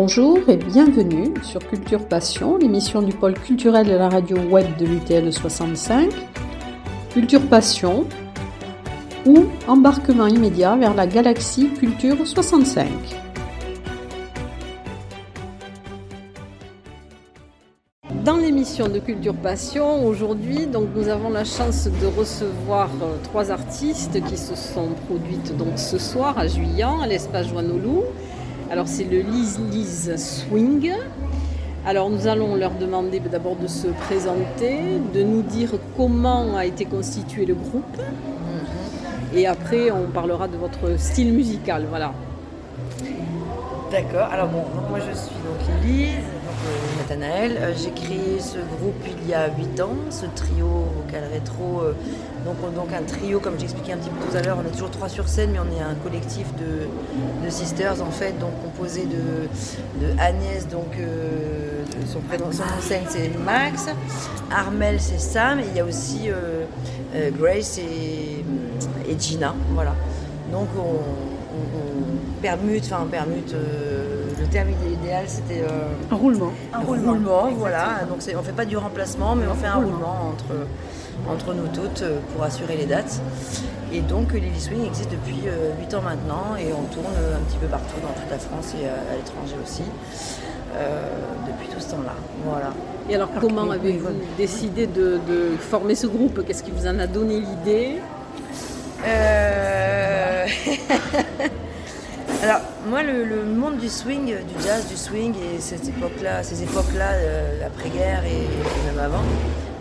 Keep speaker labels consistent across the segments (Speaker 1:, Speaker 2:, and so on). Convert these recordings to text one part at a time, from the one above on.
Speaker 1: Bonjour et bienvenue sur Culture Passion, l'émission du pôle culturel de la radio web de l'UTL 65. Culture Passion ou embarquement immédiat vers la galaxie Culture 65. Dans l'émission de Culture Passion, aujourd'hui, donc nous avons la chance de recevoir euh, trois artistes qui se sont produites ce soir à Juillan, à l'espace Joannolou. Alors c'est le Lise Lise Swing. Alors nous allons leur demander d'abord de se présenter, de nous dire comment a été constitué le groupe. Et après on parlera de votre style musical. Voilà.
Speaker 2: D'accord. Alors bon, moi je suis donc euh, Nathanaël. Euh, J'ai créé ce groupe il y a 8 ans, ce trio vocal rétro. euh, donc, on- donc un trio, comme j'expliquais un petit peu tout à l'heure, on est toujours trois sur scène, mais on est un collectif de, sisters en fait, donc composé de, Agnès, donc euh, son prénom, scène c'est Max, Armel c'est Sam, et il y a aussi euh, euh, Grace et, Gina, voilà. Donc on, permute, enfin permute, euh, terme idéal c'était euh,
Speaker 3: Un roulement.
Speaker 2: un roulement, voilà. Donc on fait pas du remplacement, mais on fait un roulement entre, entre nous toutes euh, pour assurer les dates. Et donc euh, Lily Swing existe depuis 8 ans maintenant et on tourne euh, un petit peu partout dans toute la France et à, à l'étranger aussi euh, depuis tout ce temps-là. Voilà.
Speaker 1: Et alors comment avez-vous décidé de, de former ce groupe? Qu'est-ce qui vous en a donné l'idée?
Speaker 2: Euh, Alors, moi, le, le monde du swing, du jazz, du swing, et cette époque-là, ces époques-là, euh, l'après-guerre et, et même avant,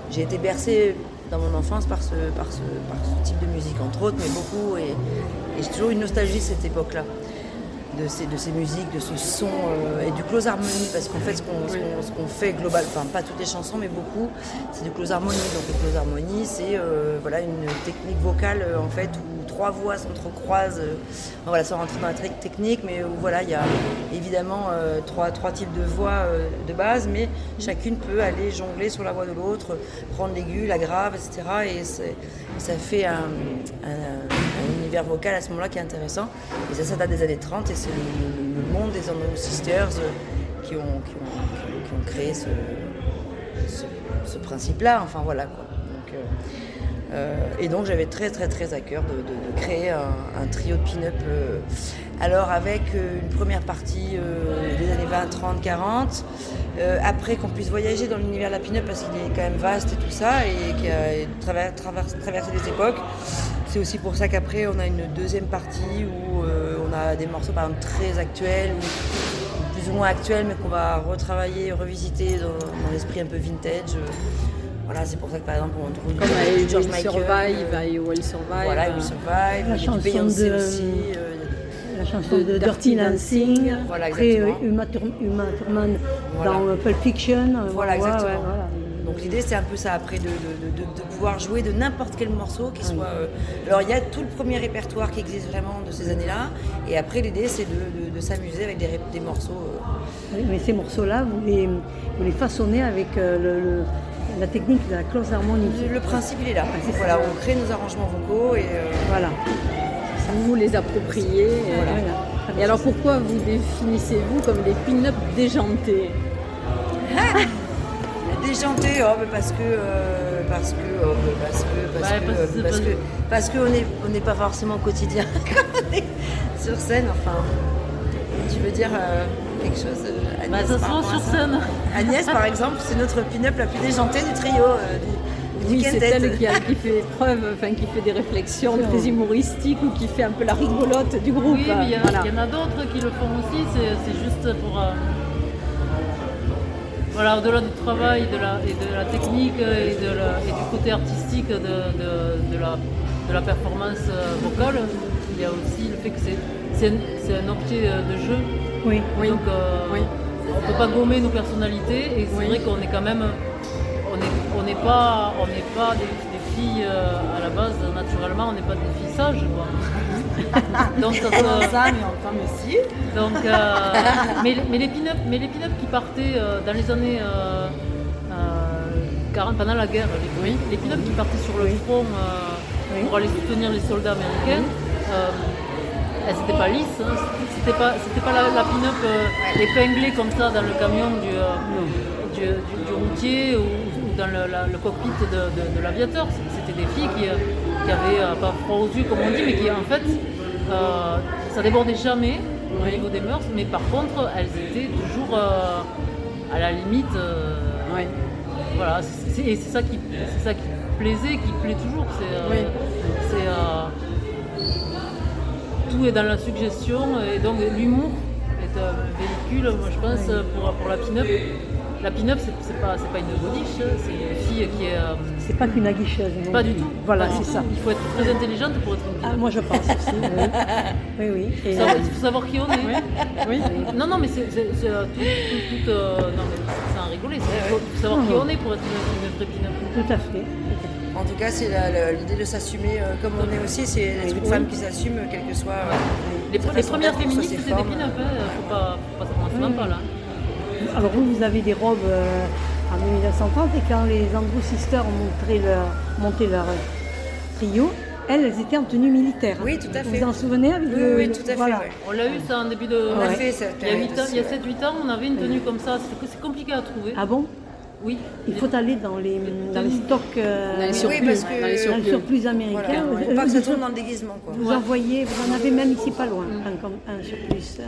Speaker 2: j'ai été bercée dans mon enfance par ce, par, ce, par ce type de musique, entre autres, mais beaucoup. Et, et j'ai toujours une nostalgie de cette époque-là, de ces, de ces musiques, de ce son euh, et du close harmony, parce qu'en fait, ce qu'on fait global, enfin pas toutes les chansons, mais beaucoup, c'est du close harmony. Donc le close harmony, c'est euh, voilà, une technique vocale euh, en fait où trois voix s'entrecroisent. voilà, sans rentrer dans la tec- technique, mais où voilà, il y a évidemment euh, trois, trois types de voix de base, mais chacune peut aller jongler sur la voix de l'autre, prendre l'aigu, la grave, etc. Et ça fait un, un- vocal à ce moment-là qui est intéressant. Et ça, ça date des années 30 et c'est le, monde des Andrew Sisters euh, qui ont, créé ce, principe-là. Enfin voilà quoi. Donc, euh, euh, et donc j'avais très très très à cœur de, créer un, trio de pin-up. alors avec une première partie des années 20, 30, 40. euh, après qu'on puisse voyager dans l'univers de la pin-up parce qu'il est quand même vaste et tout ça et qui a traversé des époques. C'est aussi pour ça qu'après on a une deuxième partie où euh, on a des morceaux par exemple très actuels ou plus ou moins actuels mais qu'on va retravailler, revisiter dans, dans l'esprit un peu vintage. euh, voilà, c'est pour ça que par exemple on trouve
Speaker 1: Comme
Speaker 2: du
Speaker 1: I
Speaker 2: George
Speaker 1: Will
Speaker 2: Michael,
Speaker 1: Survive,
Speaker 2: euh,
Speaker 1: Will Survive.
Speaker 2: voilà,
Speaker 1: euh,
Speaker 2: We Survive,
Speaker 3: La chanson
Speaker 2: Beyoncé
Speaker 3: de-
Speaker 2: aussi. euh,
Speaker 3: La chanson de
Speaker 1: Dirty
Speaker 3: Dirty Dancing.
Speaker 2: Voilà,
Speaker 3: Après,
Speaker 2: exactement.
Speaker 3: euh, Uma, Thurman
Speaker 2: Voilà.
Speaker 3: dans euh, Pulp Fiction. euh,
Speaker 2: Voilà,
Speaker 3: ouais,
Speaker 2: exactement.
Speaker 3: ouais, voilà.
Speaker 2: Donc l'idée c'est un peu ça après de, de- de- de- de pouvoir jouer de n'importe quel morceau qui soit. euh, Alors il y a tout le premier répertoire qui existe vraiment de ces années-là, et après l'idée c'est de, de- de s'amuser avec des, morceaux. euh,
Speaker 3: Oui, Mais ces morceaux-là, vous les, vous les façonnez avec euh, le- le- la technique de la close harmony.
Speaker 2: Le, principe il est là.
Speaker 3: ça.
Speaker 2: Voilà, on crée nos arrangements vocaux et euh,
Speaker 3: Voilà.
Speaker 1: vous les appropriez.
Speaker 3: Voilà.
Speaker 1: Et alors pourquoi vous définissez-vous comme des pin-up déjantés?
Speaker 2: Déjanté, oh, mais parce que euh, parce que oh, mais parce que parce
Speaker 4: Ouais,
Speaker 2: que
Speaker 4: parce que
Speaker 2: euh, parce que parce que on est on n'est pas forcément au quotidien quand on est sur scène. Enfin, tu veux dire euh, quelque chose, euh, Agnès,
Speaker 4: Bah,
Speaker 2: par
Speaker 4: sur scène.
Speaker 2: Agnès, par exemple, c'est notre pin-up la plus déjantée du trio euh, du, du
Speaker 1: Oui, c'est elle qui, a- qui fait preuve, enfin qui fait des réflexions très humoristiques ou qui fait un peu la rigolote du groupe.
Speaker 4: Oui, mais il y, en a-
Speaker 1: Voilà.
Speaker 4: il y en a d'autres qui le font aussi, c'est c'est juste pour. Euh, voilà, au-delà du travail de la, et de la technique et, de la- et du côté artistique de, de- de la, de la performance euh, vocale, il y a aussi le fait que c'est- un, objet euh, de jeu.
Speaker 3: Oui.
Speaker 1: Oui.
Speaker 4: Donc euh,
Speaker 1: Oui.
Speaker 4: on ne peut pas gommer nos personnalités et c'est
Speaker 1: Oui.
Speaker 4: vrai qu'on est quand même. On n'est pas, on n'est pas des, des filles euh, à la base, naturellement, on n'est pas des filles sages. Quoi. Donc ça
Speaker 2: mais enfin, mais si.
Speaker 4: donc, euh, mais, mais les pin-up mais les pin-up qui partaient euh, dans les années euh, euh, 40, pendant la guerre, les, les pin-up qui partaient sur le front
Speaker 3: Oui.
Speaker 4: pour aller soutenir les soldats américains, elles n'étaient pas lisses, hein. c'était pas, c'était pas la, la pin-up euh, épinglée comme ça dans le camion du, euh, du, du- du routier ou, ou dans le, la- le cockpit de, de- de l'aviateur. C'était des filles qui, euh, qui avaient euh, pas froid aux yeux comme on dit, mais qui en fait, euh, ça débordait jamais au niveau des mœurs, mais par contre, elles étaient toujours euh, à la limite. euh,
Speaker 1: Ouais.
Speaker 4: voilà, et c'est ça qui, c'est ça qui plaisait, qui plaît toujours. C'est,
Speaker 1: Oui.
Speaker 4: c'est, tout est dans la suggestion et donc l'humour est un véhicule, moi je pense, pour, pour la pin-up. La pin-up, c'est, pas, c'est pas une godiche, c'est une fille qui est. euh,
Speaker 3: C'est pas qu'une aguicheuse. non
Speaker 4: pas du tout.
Speaker 3: Voilà, c'est ça.
Speaker 4: Il faut être très intelligente pour être une
Speaker 3: Ah,
Speaker 4: pin-up.
Speaker 3: moi je pense aussi. Oui, oui. oui.
Speaker 4: Il faut savoir, il faut savoir qui on est.
Speaker 1: Oui.
Speaker 4: Non, non, mais c'est, euh, tout, tout- tout, euh, non, mais c'est un rigoler. c'est- Il faut, savoir qui on est pour être une, une vraie pin-up.
Speaker 3: tout à fait.
Speaker 2: En tout cas, c'est l'idée de s'assumer euh, comme on est aussi. C'est
Speaker 3: Oui.
Speaker 2: femme qui s'assume, quel que soit. euh,
Speaker 4: Les, premières féministes, c'était des pin-up. Hein. Faut pas, faut pas, pas là.
Speaker 3: Alors vous, vous avez des robes euh, en 1930 et quand les Andrew Sisters ont montré leur, monté leur trio, elles, elles étaient en tenue militaire.
Speaker 2: Oui, tout à
Speaker 3: Vous
Speaker 2: fait.
Speaker 3: vous en souvenez avec
Speaker 2: Oui,
Speaker 3: le-
Speaker 2: oui, tout à fait.
Speaker 3: voilà.
Speaker 2: ouais.
Speaker 4: On l'a eu ça en début de.
Speaker 2: On a
Speaker 3: Ouais.
Speaker 2: fait cette
Speaker 4: Il y a,
Speaker 2: période
Speaker 4: huit ans- il y a
Speaker 2: aussi,
Speaker 4: 7-8 ans, on avait une tenue comme ça. C'est c'est compliqué à trouver.
Speaker 3: Ah bon?
Speaker 4: Oui.
Speaker 3: Il faut aller dans les, dans les stocks, euh,
Speaker 1: Dans les
Speaker 2: Oui,
Speaker 1: surplus.
Speaker 2: parce que-
Speaker 1: dans les
Speaker 3: dans les
Speaker 1: surplus.
Speaker 3: surplus américains.
Speaker 2: Voilà.
Speaker 3: Vous-
Speaker 2: Faut pas que ça
Speaker 3: vous-
Speaker 2: tombe dans le déguisement. Quoi.
Speaker 3: Vous
Speaker 4: Ouais.
Speaker 3: en voyez, vous en avez même ici pas loin, un surplus euh,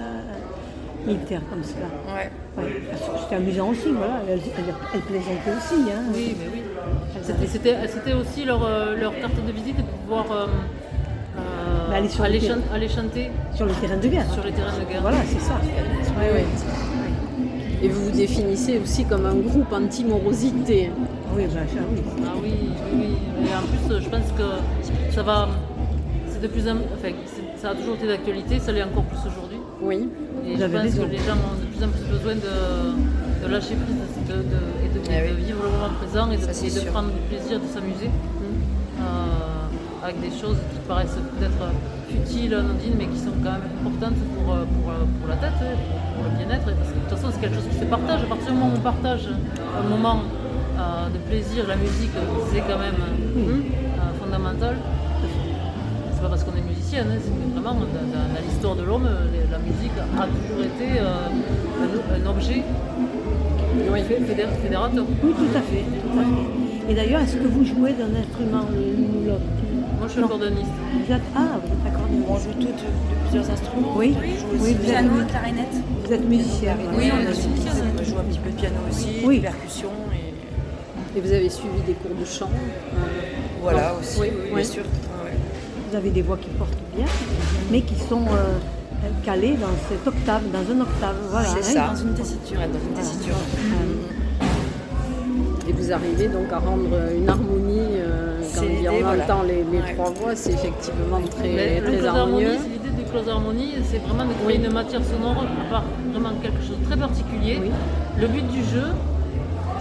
Speaker 3: militaire comme cela.
Speaker 2: Ouais.
Speaker 3: Ouais. C'était amusant aussi, voilà. Elles, elles- elles plaisantaient aussi. Hein.
Speaker 4: Oui, mais oui. C'était- aussi leur, euh, leur carte de visite de pouvoir euh, euh,
Speaker 3: Bah, aller sur
Speaker 4: aller,
Speaker 3: le terrain.
Speaker 4: chan- aller chanter
Speaker 3: Sur le terrain de guerre.
Speaker 4: sur les terrains de guerre.
Speaker 3: Voilà, c'est ça.
Speaker 1: Et vous vous définissez aussi comme un groupe anti-morosité.
Speaker 3: Oui, bah, ça, oui.
Speaker 4: Ah oui, oui, oui. Et en plus, je pense que ça va. C'est de plus en enfin, ça a toujours été d'actualité, ça l'est encore plus aujourd'hui.
Speaker 1: Oui.
Speaker 4: Et je pense
Speaker 3: raison.
Speaker 4: que les gens ont de plus en plus besoin de, de lâcher prise de, de- de- et de,
Speaker 2: Ah oui.
Speaker 4: vivre le moment présent et de,
Speaker 2: Ça, c'est
Speaker 4: et de
Speaker 2: sûr.
Speaker 4: prendre du plaisir, de s'amuser euh, avec des choses qui paraissent peut-être futiles, anodines, mais qui sont quand même importantes pour, euh, pour, euh, pour la tête, hein, pour le bien-être. Parce que de toute façon, c'est quelque chose qui se partage. À partir du moment où on partage un moment euh, de plaisir, la musique, c'est quand même euh, fondamental. C'est pas parce qu'on est musicien, hein, c'est que vraiment dans, dans- dans l'histoire de l'homme, les- la musique a toujours été euh, un, un objet
Speaker 1: Oui.
Speaker 4: fé- fédé- fédérateur.
Speaker 3: Oui, tout à fait. tout à fait. Et d'ailleurs, est-ce que vous jouez d'un instrument l'une ou l'autre
Speaker 4: Moi je suis.
Speaker 3: Vous êtes, ah, vous êtes
Speaker 2: On
Speaker 3: accordéoniste.
Speaker 2: joue toutes de plusieurs instruments.
Speaker 3: Oui,
Speaker 2: On
Speaker 3: oui, êtes,
Speaker 2: piano,
Speaker 3: mu-
Speaker 2: clarinette.
Speaker 3: vous êtes musicien.
Speaker 2: Oui, on est aussi musicien. On joue un petit peu de piano aussi,
Speaker 3: Oui.
Speaker 2: de percussion. Et...
Speaker 1: Et vous avez suivi des cours de chant. euh,
Speaker 2: Voilà
Speaker 1: Non.
Speaker 2: aussi,
Speaker 1: Oui,
Speaker 2: oui,
Speaker 1: oui.
Speaker 2: bien sûr. Ouais.
Speaker 3: Vous avez des voix qui portent bien, mais qui sont euh, calées dans cette octave, dans une octave. Voilà.
Speaker 2: C'est
Speaker 3: hein.
Speaker 2: ça. Dans une tessiture. dans une tessiture.
Speaker 1: Et vous arrivez donc à rendre une harmonie euh, quand
Speaker 2: l'idée,
Speaker 1: on
Speaker 2: voilà.
Speaker 1: entend les, les
Speaker 2: Ouais.
Speaker 1: trois voix, c'est effectivement très,
Speaker 4: Mais
Speaker 1: très harmonieux.
Speaker 4: l'idée du close harmonie, c'est vraiment de créer une matière sonore à part vraiment quelque chose de très particulier.
Speaker 3: Oui.
Speaker 4: Le but du jeu,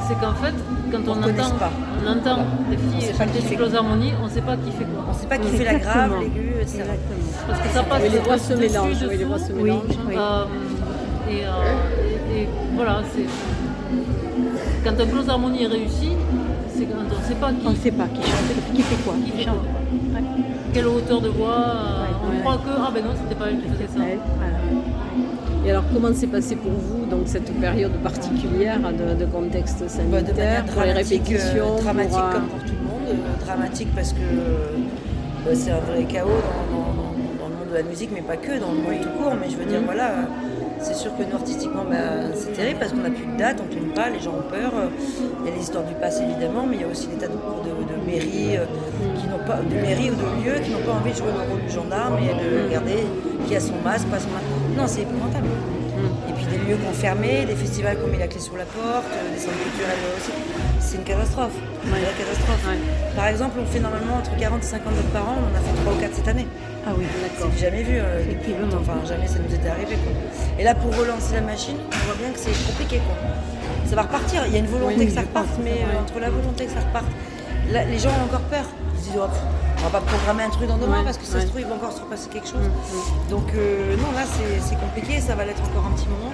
Speaker 4: c'est qu'en fait, quand on, entend,
Speaker 2: pas.
Speaker 4: on entend des filles chanter
Speaker 2: qui fait
Speaker 4: close harmonie, on ne sait pas qui fait quoi.
Speaker 2: On ne sait pas qui fait la grave, l'aigu, etc.
Speaker 3: Exactement.
Speaker 4: Parce que ça passe
Speaker 1: Oui, les voix se mélangent. Oui, les voix se
Speaker 3: Oui,
Speaker 1: mélangent.
Speaker 3: oui.
Speaker 4: Euh, et, euh, et- et voilà, c'est. Quand un close harmonie est réussi, c'est quand on ne sait pas
Speaker 3: On ne
Speaker 4: qui,
Speaker 3: sait pas qui chante, qui fait quoi.
Speaker 4: qui fait
Speaker 3: chante.
Speaker 4: quoi. Quelle hauteur de voix. euh, on
Speaker 3: ouais.
Speaker 4: croit que. Ah ben non, c'était pas elle qui faisait ça.
Speaker 3: Voilà.
Speaker 1: Et alors, comment s'est passé pour vous donc cette période particulière de, de contexte
Speaker 2: Bah,
Speaker 1: sanitaire,
Speaker 2: de manière
Speaker 1: pour les
Speaker 2: dramatique, euh,
Speaker 1: répétitions,
Speaker 2: dramatique
Speaker 1: pour, euh,
Speaker 2: comme pour tout le monde. euh, dramatique parce que euh, c'est un vrai chaos dans, dans- dans- dans le monde de la musique, mais pas que, dans le monde tout court. Mais je veux dire, voilà, euh, c'est sûr que nous, artistiquement, bah, c'est terrible parce qu'on n'a plus de date, on ne tourne pas, les gens ont peur. Il y a les histoires du passé, évidemment, mais il y a aussi des tas de, de, de mairies, euh, qui n'ont pas, de mairies ou de lieux qui n'ont pas envie de jouer le rôle du gendarme et de regarder qui a son masque, pas son masque. Non, c'est épouvantable. Et puis des lieux qui ont fermé, des festivals qui ont mis la clé sur la porte, euh, des centres culturels aussi. C'est une catastrophe. C'est une vraie catastrophe.
Speaker 1: Ouais.
Speaker 2: Par exemple, on fait normalement entre 40 et 50 dates par an, on en a fait 3 ou 4 cette année.
Speaker 3: Ah oui,
Speaker 2: du jamais vu. euh. Enfin, jamais ça nous était arrivé. Quoi. Et là, pour relancer la machine, on voit bien que c'est compliqué. Quoi. Ça va repartir. Il y a une volonté
Speaker 3: Oui,
Speaker 2: que ça
Speaker 3: pense
Speaker 2: reparte, mais euh, entre la volonté que ça reparte, là, les gens ont encore peur. Ils se disent, oh, on va pas programmer un truc dans
Speaker 1: Ouais,
Speaker 2: parce que ça
Speaker 1: ouais.
Speaker 2: se trouve, il va encore se repasser quelque chose. Donc, euh, non, là, c'est compliqué. Ça va l'être encore un petit moment.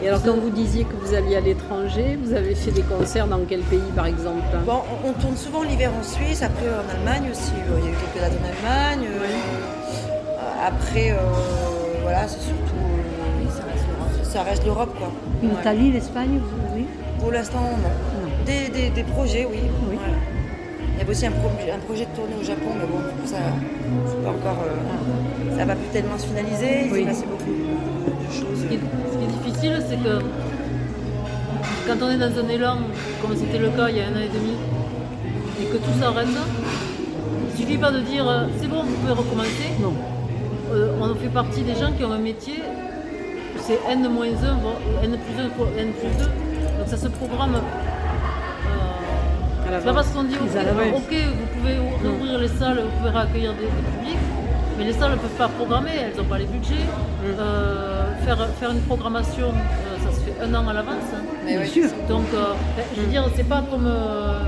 Speaker 1: Et alors, quand vous disiez que vous alliez à l'étranger, vous avez fait des concerts dans quel pays, par exemple?
Speaker 2: Bon, on, on tourne souvent l'hiver en Suisse, après en Allemagne aussi. Euh, Il y a eu quelques dates en Allemagne. euh, Après, euh, voilà, c'est surtout. ça reste l'Europe. Ça reste l'Europe, quoi. Ouais.
Speaker 3: L'Italie, l'Espagne, vous oui?
Speaker 2: Pour l'instant, non.
Speaker 3: Non.
Speaker 2: Des, des- des projets, oui. Il y avait aussi un, pro- un projet de tournée au Japon, mais bon, du coup, ça pas encore. euh, ça va plus tellement se finaliser. Il
Speaker 3: Oui.
Speaker 2: s'est passé beaucoup de, choses.
Speaker 4: Ce qui est, ce qui est difficile, c'est que quand on est dans un élan, comme c'était le cas il y a un an et demi, et que tout s'arrête, il suffit pas de dire euh, c'est bon, vous pouvez recommencer.
Speaker 3: Non.
Speaker 4: Euh, on fait partie des gens qui ont un métier, c'est N-1, voire N plus 1 fois N plus 2, donc ça se programme. Pas parce qu'on dit ok, ok, vous pouvez ouvrir les salles, vous pouvez accueillir des, des publics, mais les salles ne peuvent pas programmer, elles n'ont pas les budgets. Euh, faire, faire une programmation, euh, ça se fait un an à l'avance. hein.
Speaker 2: Mais
Speaker 3: Bien sûr.
Speaker 4: Donc, euh, ben, je veux dire, c'est pas comme. euh,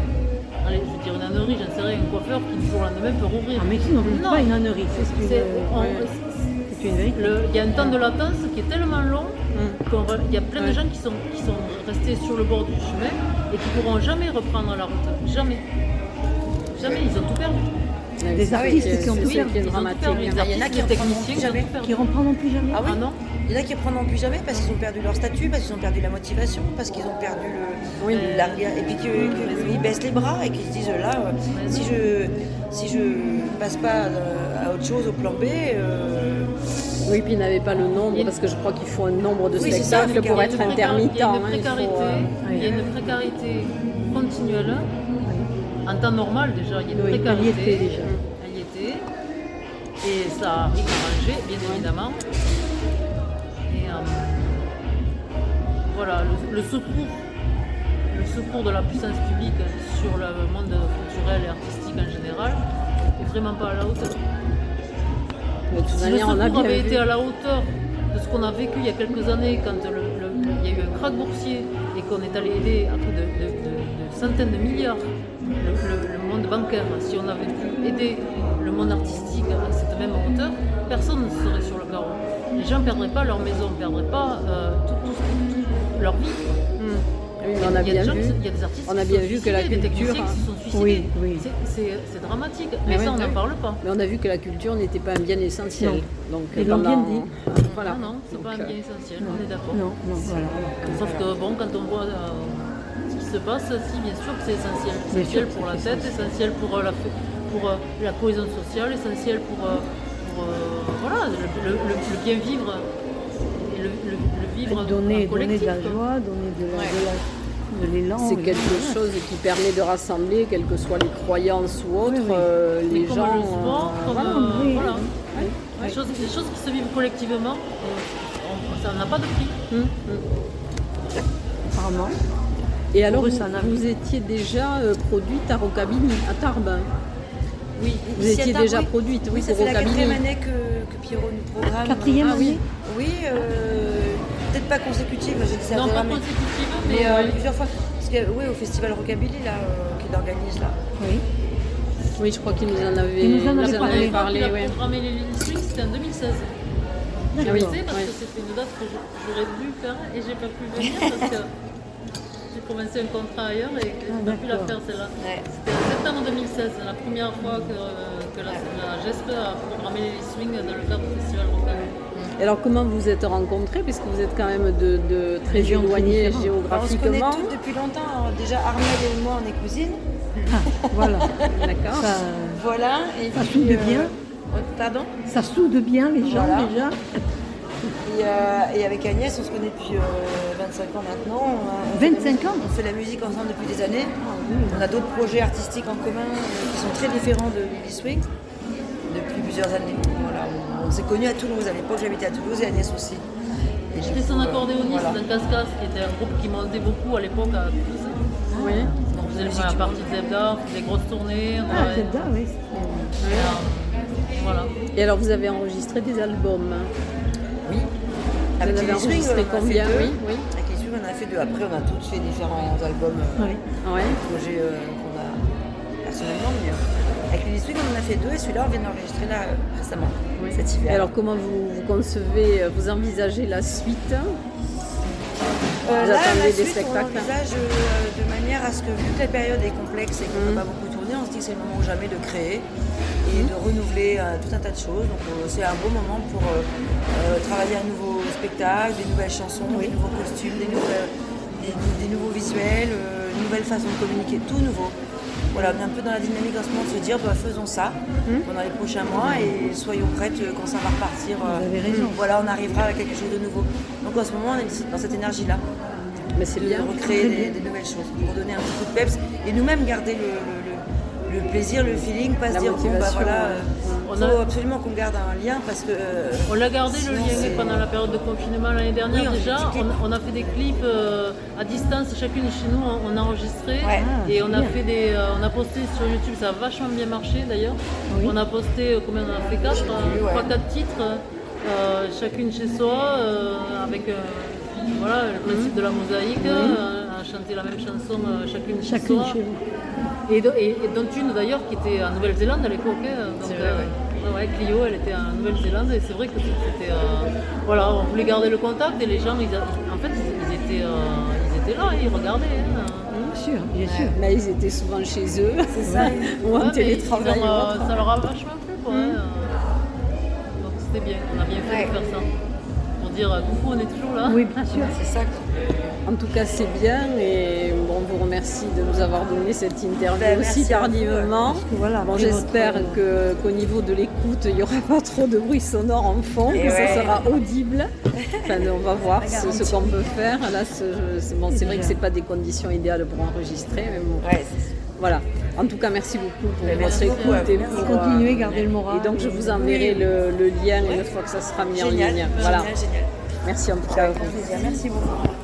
Speaker 4: allez, je veux dire, une ânerie, j'en sais rien, un coiffeur qui du jour au lendemain peut rouvrir.
Speaker 3: Ah, mais c'est
Speaker 4: Non.
Speaker 3: pas une ânerie, c'est une,
Speaker 4: C'est- on-
Speaker 3: ouais, c'est une vérité.
Speaker 4: le- Il y a un temps de latence qui est tellement long il y a plein de gens qui sont, qui sont restés sur le bord du chemin et qui pourront jamais reprendre la route. Jamais. Jamais, ils ont tout perdu.
Speaker 3: Des
Speaker 1: oui,
Speaker 3: artistes qui ont tout perdu.
Speaker 1: qui est
Speaker 4: Ils ont tout
Speaker 1: dramatique.
Speaker 4: perdu. Les
Speaker 2: Il y en a
Speaker 4: artistes,
Speaker 2: qui
Speaker 4: techniciens,
Speaker 2: jamais.
Speaker 4: tout perdu.
Speaker 3: Qui reprendront plus jamais
Speaker 2: Ah oui
Speaker 4: Ah non
Speaker 2: Il y en a qui reprendront plus jamais parce qu'ils ont perdu leur statut, parce qu'ils ont perdu la motivation, parce qu'ils ont perdu le,
Speaker 1: Oui.
Speaker 2: la- et puis qu'ils baissent les bras et qu'ils se disent là, si je si je passe pas euh, à autre chose au plan B, euh,
Speaker 1: Oui, puis il n'avait pas le nombre, parce que je crois qu'il faut un nombre de
Speaker 2: Oui,
Speaker 1: spectacles pour être
Speaker 4: Il y a une
Speaker 1: intermittent.
Speaker 4: précarité-
Speaker 1: hein,
Speaker 4: Il y a une
Speaker 1: il faut,
Speaker 4: précarité,
Speaker 1: euh,
Speaker 4: il y a une précarité continuelle. En temps normal déjà, il y a une
Speaker 3: Oui,
Speaker 4: précarité.
Speaker 3: elle y était déjà.
Speaker 4: Elle y était. Et ça a manger, bien évidemment. Et euh, voilà, le, le secours, le secours de la puissance publique sur le monde culturel et artistique en général est vraiment pas à la hauteur.
Speaker 1: De toute
Speaker 4: Si le
Speaker 1: manière, on a
Speaker 4: secours
Speaker 1: bien
Speaker 4: avait
Speaker 1: vu.
Speaker 4: été à la hauteur de ce qu'on a vécu il y a quelques années, quand le- le- le- il y a eu un krach boursier et qu'on est allé aider à coup de, de- de- de centaines de milliards le, le- monde bancaire, si on avait pu aider le monde artistique à cette même hauteur, personne ne serait sur le carreau. Les gens ne perdraient pas leur maison, ne perdraient pas euh, tout leur vie.
Speaker 1: Oui, on a
Speaker 4: Il y a
Speaker 1: bien vu.
Speaker 4: il y a des artistes
Speaker 1: On a bien vu que la culture,
Speaker 4: qui se sont.
Speaker 3: Oui, oui.
Speaker 4: C'est- dramatique, mais
Speaker 1: Mais
Speaker 4: ça on n'en parle pas.
Speaker 1: Mais on a vu que la culture n'était pas un bien essentiel.
Speaker 3: Non.
Speaker 1: Donc,
Speaker 3: Ils l'ont bien dit.
Speaker 1: Voilà.
Speaker 4: Non, non, c'est pas un
Speaker 1: euh,
Speaker 4: bien essentiel, on est d'accord.
Speaker 3: Non, non, voilà.
Speaker 4: Sauf que bon, quand on voit euh, ce qui se passe, si bien sûr que c'est essentiel. Essentiel pour la
Speaker 3: c'est
Speaker 4: tête, essentiel pour, euh, la, pour euh, la cohésion sociale, essentiel pour, euh, pour, euh, voilà, le, le- le- le bien vivre et le, le- le vivre
Speaker 3: Donner, donner de la joie, donner de la-
Speaker 2: Ouais.
Speaker 3: de la- de l'élan.
Speaker 1: C'est quelque chose qui permet de rassembler, quelles que soient les croyances ou autres,
Speaker 3: Oui, oui.
Speaker 1: euh, les gens.
Speaker 4: le sport,
Speaker 1: euh, voilà.
Speaker 4: euh,
Speaker 3: oui,
Speaker 4: voilà.
Speaker 3: oui.
Speaker 4: Les, choses, les choses qui se vivent collectivement, euh, on- ça n'a pas de prix.
Speaker 1: Hum, hum.
Speaker 3: Apparemment.
Speaker 1: Et alors, vous, étiez déjà euh, produite à Rocabili, à Tarbes.
Speaker 2: oui.
Speaker 1: Vous étiez
Speaker 2: Tarbes,
Speaker 1: déjà
Speaker 2: oui.
Speaker 1: produite, oui,
Speaker 2: Oui, ça
Speaker 1: pour
Speaker 2: fait la quatrième année que, que Pierrot nous programme.
Speaker 3: Quatrième
Speaker 2: Ah oui.
Speaker 3: année
Speaker 2: Oui, euh, peut-être pas consécutive, j'ai dit ça
Speaker 4: Non, pas consécutive,
Speaker 2: mais
Speaker 4: mais,
Speaker 2: euh,
Speaker 4: ouais.
Speaker 2: plusieurs fois. Parce que oui, au festival Rockabilly là, euh, qu'il organise là.
Speaker 3: Oui.
Speaker 1: Oui, je crois qu'il nous en avait,
Speaker 3: nous en
Speaker 1: nous en avait
Speaker 3: parlé.
Speaker 1: parlé.
Speaker 4: Il a programmé les Lily Swing, c'était en 2016. Je
Speaker 3: D'accord.
Speaker 4: le sais parce
Speaker 1: ouais.
Speaker 4: que c'était une date que j'aurais voulu faire et j'ai pas pu venir parce que j'ai commencé un contrat ailleurs et j'ai
Speaker 3: Ah,
Speaker 4: pas pu la faire celle-là.
Speaker 2: Ouais.
Speaker 4: C'était en septembre 2016, la première fois que, que la, la GESP a programmé les Lily Swing dans le cadre du festival Rockabilly.
Speaker 1: Et alors, comment vous êtes rencontrés Puisque vous êtes quand même de, de très éloignés.
Speaker 2: Alors, on se connaît
Speaker 1: géographiquement.
Speaker 2: depuis longtemps. Alors, déjà Armel et moi on est cousines.
Speaker 3: Voilà.
Speaker 1: D'accord.
Speaker 3: Ça,
Speaker 2: Voilà. Et
Speaker 3: Ça
Speaker 2: puis,
Speaker 3: soude bien.
Speaker 2: euh, Pardon
Speaker 3: ça soude bien les gens
Speaker 2: Voilà.
Speaker 3: déjà.
Speaker 2: et, euh, et avec Agnès, on se connaît depuis euh, 25 ans maintenant. On a- on fait
Speaker 3: 25
Speaker 2: la musique-
Speaker 3: ans
Speaker 2: On fait la musique ensemble depuis des années. On a d'autres projets artistiques en commun euh, qui sont très différents de Lily Swing depuis plusieurs années. On, s'est connus à Toulouse. À l'époque, j'habitais à Toulouse et Agnès aussi.
Speaker 4: J'étais son
Speaker 2: euh,
Speaker 4: accordéoniste
Speaker 2: voilà.
Speaker 4: dans Cascas, qui était un groupe qui montait beaucoup à l'époque à Toulouse.
Speaker 1: Oui.
Speaker 4: On faisait la première partie de Zebda, on faisait des grosses tournées.
Speaker 3: Ah, bien, oui.
Speaker 4: Et, euh, Voilà.
Speaker 1: Et alors, vous avez enregistré des albums.
Speaker 2: Oui.
Speaker 1: Vous
Speaker 2: Avec
Speaker 1: en avez enregistré combien? Oui, oui.
Speaker 2: Avec on a fait deux. Après, on a tous fait différents albums. euh,
Speaker 3: Oui.
Speaker 1: Ouais.
Speaker 2: projet euh, qu'on a personnellement, mais euh, avec Lily Swing, on en a fait deux et celui-là, on vient d'enregistrer là euh, récemment, cet
Speaker 1: Et
Speaker 2: hiver.
Speaker 1: alors, comment vous, vous concevez, euh, vous envisagez la suite?
Speaker 2: Euh,
Speaker 1: vous
Speaker 2: là,
Speaker 1: attendez
Speaker 2: la
Speaker 1: des
Speaker 2: suite,
Speaker 1: spectacles?
Speaker 2: on envisage euh, de manière à ce que, vu que la période est complexe et qu'on ne peut pas beaucoup tourner, on se dit que c'est le moment ou jamais de créer et de renouveler euh, tout un tas de choses. Donc euh, c'est un bon moment pour travailler un nouveau spectacle, des nouvelles chansons, des nouveaux costumes, des, nouvelles- des- des nouveaux visuels, une nouvelle façon de communiquer, tout nouveau. Voilà, on est un peu dans la dynamique en ce moment de se dire bah, faisons ça pendant les prochains mois et soyons prêtes euh, quand ça va repartir. euh,
Speaker 3: Vous avez raison.
Speaker 2: Voilà, on arrivera à quelque chose de nouveau. Donc en ce moment, on est dans cette énergie-là
Speaker 1: Mais c'est
Speaker 2: de recréer des, des nouvelles choses pour donner un petit coup de peps et nous-mêmes garder le, le- le- le plaisir, le feeling, pas
Speaker 1: La
Speaker 2: se dire bon, bah, voilà, euh,
Speaker 4: On
Speaker 2: faut
Speaker 4: a-
Speaker 2: absolument qu'on garde un lien parce que euh,
Speaker 4: On l'a gardé le lien pendant la période de confinement l'année dernière
Speaker 2: Oui, on fait
Speaker 4: déjà. On, on a fait des clips euh, à distance, chacune chez nous, on, on a enregistré
Speaker 2: Ouais.
Speaker 3: Ah,
Speaker 4: et on a
Speaker 3: bien.
Speaker 4: fait des, euh, on a posté sur YouTube, ça a vachement bien marché d'ailleurs.
Speaker 3: Oui.
Speaker 4: On a posté euh, combien on a fait quatre,
Speaker 2: plus, ouais.
Speaker 4: trois quatre titres, euh, chacune chez soi, euh, avec euh, voilà le principe de la mosaïque, euh, à chanter la même chanson euh, chacune chez
Speaker 3: Chacune
Speaker 4: soi.
Speaker 3: chez vous.
Speaker 4: Et, do- et- et dont une d'ailleurs qui était en Nouvelle-Zélande à l'époque. hein, donc,
Speaker 2: C'est vrai,
Speaker 4: euh, ouais, Clio, elle était en Nouvelle-Zélande et c'est vrai que c'était. euh, voilà, on voulait garder le contact et les gens, ils en fait, ils, ils étaient, euh, ils étaient là, ils regardaient. hein.
Speaker 3: Bien sûr, bien sûr.
Speaker 1: Mais ils étaient souvent chez eux.
Speaker 2: c'est ça.
Speaker 1: ou en télétravail.
Speaker 4: ils ont,
Speaker 1: ou autre.
Speaker 4: ça leur a vachement plu. Quoi, hein, euh. Donc c'était bien, on a bien fait
Speaker 2: Ouais.
Speaker 4: de faire ça. Pour dire coucou, on est toujours là.
Speaker 3: Oui, bien sûr.
Speaker 2: C'est ça.
Speaker 1: En tout cas, c'est bien et remercie de nous avoir donné cette interview
Speaker 2: Ben,
Speaker 1: aussi
Speaker 2: à vous,
Speaker 1: tardivement.
Speaker 3: Voilà,
Speaker 1: Bon, j'espère que- qu'au niveau de l'écoute, il n'y aura pas trop de bruit sonore en fond,
Speaker 2: Et
Speaker 1: que
Speaker 2: ouais.
Speaker 1: ça sera audible. Enfin, on va voir ce, ce qu'on peut faire. Là, ce- c'est bon, c'est vrai que c'est pas des conditions idéales pour enregistrer, mais bon,
Speaker 2: Ouais, c'est-
Speaker 1: voilà. En tout cas, merci beaucoup pour
Speaker 2: Ben,
Speaker 1: votre écoute et pour,
Speaker 3: Continuez,
Speaker 1: euh,
Speaker 3: gardez le moral.
Speaker 1: Et donc, je vous enverrai le, le lien une fois que ça sera mis en ligne. Voilà.
Speaker 2: génial.
Speaker 1: Merci en tout cas.
Speaker 2: Merci beaucoup.